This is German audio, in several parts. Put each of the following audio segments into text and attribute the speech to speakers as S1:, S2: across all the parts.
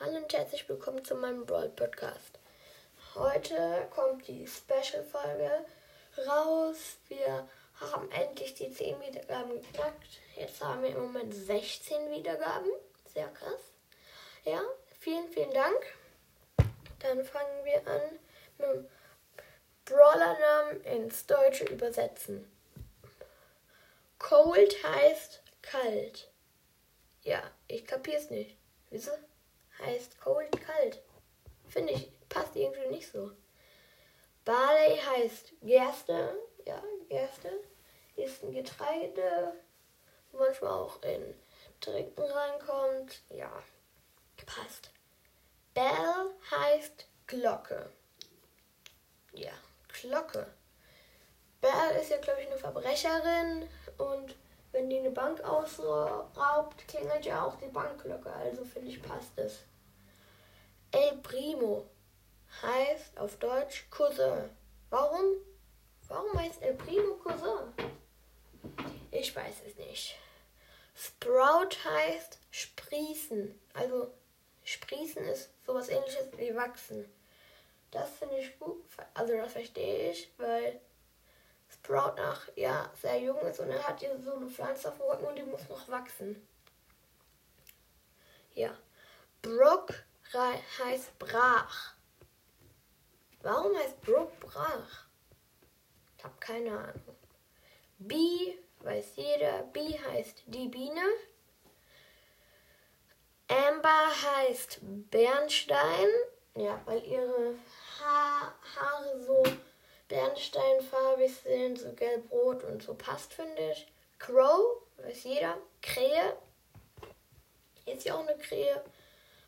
S1: Hallo und herzlich willkommen zu meinem Brawl Podcast. Heute kommt die Special-Folge raus. Wir haben endlich die 10 Wiedergaben geknackt. Jetzt haben wir im Moment 16 Wiedergaben. Sehr krass. Ja, vielen, vielen Dank. Dann fangen wir an mit dem Brawler-Namen ins Deutsche übersetzen. Cold heißt kalt. Ja, ich kapier's nicht. Wieso? Heißt cold kalt. Finde ich, passt irgendwie nicht so. Barley heißt Gerste. Ja, Gerste ist ein Getreide, manchmal auch in Trinken reinkommt. Ja, passt. Bell heißt Glocke. Ja, Glocke. Bell ist ja, glaube ich, eine Verbrecherin und wenn die eine Bank ausraubt, klingelt ja auch die Bankglocke. Also finde ich, passt es. El Primo heißt auf Deutsch Cousin. Warum? Warum heißt El Primo Cousin? Ich weiß es nicht. Sprout heißt sprießen. Also sprießen ist sowas ähnliches wie wachsen. Das finde ich gut. Also das verstehe ich, weil Sprout nach ja sehr jung ist und er hat hier so eine Pflanze auf dem Rücken und die muss noch wachsen. Ja. Brook heißt brach. Warum heißt Brook brach? Ich habe keine Ahnung. Bee weiß jeder. Bee heißt die Biene. Amber heißt Bernstein. Ja, weil ihre ha Haare so bernsteinfarbig sind, so gelb-rot und so passt, finde ich. Crow, weiß jeder. Krähe. Ist ja auch eine Krähe.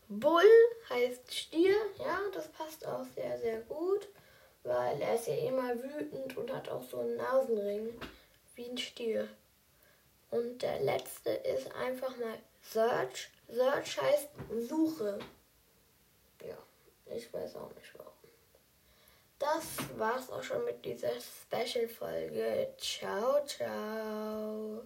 S1: Bull heißt Stier. Ja, das passt auch sehr, sehr gut. Weil er ist ja immer wütend und hat auch so einen Nasenring. Wie ein Stier. Und der letzte ist einfach mal Search. Search heißt Suche. Ja, ich weiß auch nicht warum. Das war's auch schon mit dieser Special-Folge. Ciao, ciao.